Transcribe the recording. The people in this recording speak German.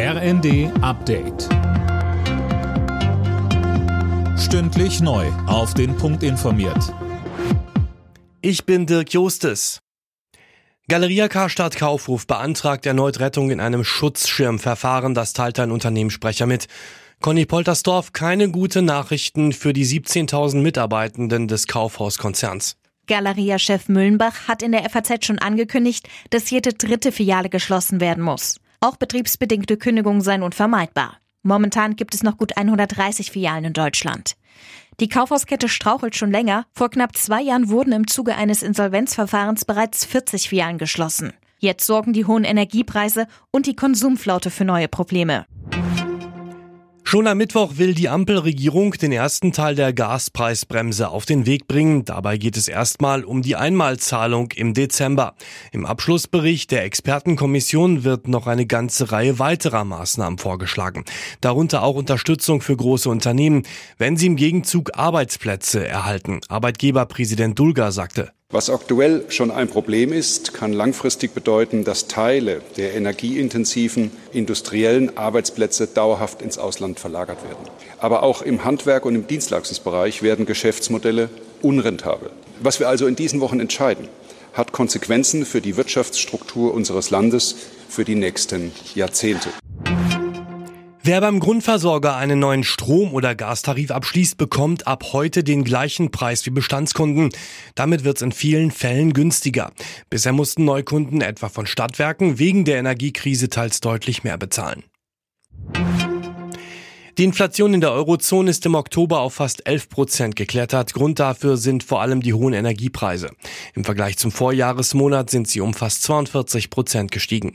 RND Update. Stündlich neu. Auf den Punkt informiert. Ich bin Dirk Jostes. Galeria Karstadt Kaufhof beantragt erneut Rettung in einem Schutzschirmverfahren, das teilte ein Unternehmenssprecher mit. Conny Poltersdorf, keine gute Nachrichten für die 17.000 Mitarbeitenden des Kaufhauskonzerns. Galeria-Chef Müllenbach hat in der FAZ schon angekündigt, dass jede dritte Filiale geschlossen werden muss. Auch betriebsbedingte Kündigungen seien unvermeidbar. Momentan gibt es noch gut 130 Filialen in Deutschland. Die Kaufhauskette strauchelt schon länger. Vor knapp zwei Jahren wurden im Zuge eines Insolvenzverfahrens bereits 40 Filialen geschlossen. Jetzt sorgen die hohen Energiepreise und die Konsumflaute für neue Probleme. Schon am Mittwoch will die Ampelregierung den ersten Teil der Gaspreisbremse auf den Weg bringen. Dabei geht es erstmal um die Einmalzahlung im Dezember. Im Abschlussbericht der Expertenkommission wird noch eine ganze Reihe weiterer Maßnahmen vorgeschlagen. Darunter auch Unterstützung für große Unternehmen, wenn sie im Gegenzug Arbeitsplätze erhalten. Arbeitgeberpräsident Dulga sagte. Was aktuell schon ein Problem ist, kann langfristig bedeuten, dass Teile der energieintensiven industriellen Arbeitsplätze dauerhaft ins Ausland verlagert werden. Aber auch im Handwerk und im Dienstleistungsbereich werden Geschäftsmodelle unrentabel. Was wir also in diesen Wochen entscheiden, hat Konsequenzen für die Wirtschaftsstruktur unseres Landes für die nächsten Jahrzehnte. Wer beim Grundversorger einen neuen Strom- oder Gastarif abschließt, bekommt ab heute den gleichen Preis wie Bestandskunden. Damit wird es in vielen Fällen günstiger. Bisher mussten Neukunden etwa von Stadtwerken wegen der Energiekrise teils deutlich mehr bezahlen. Die Inflation in der Eurozone ist im Oktober auf fast 11 Prozent geklettert. Grund dafür sind vor allem die hohen Energiepreise. Im Vergleich zum Vorjahresmonat sind sie um fast 42 Prozent gestiegen.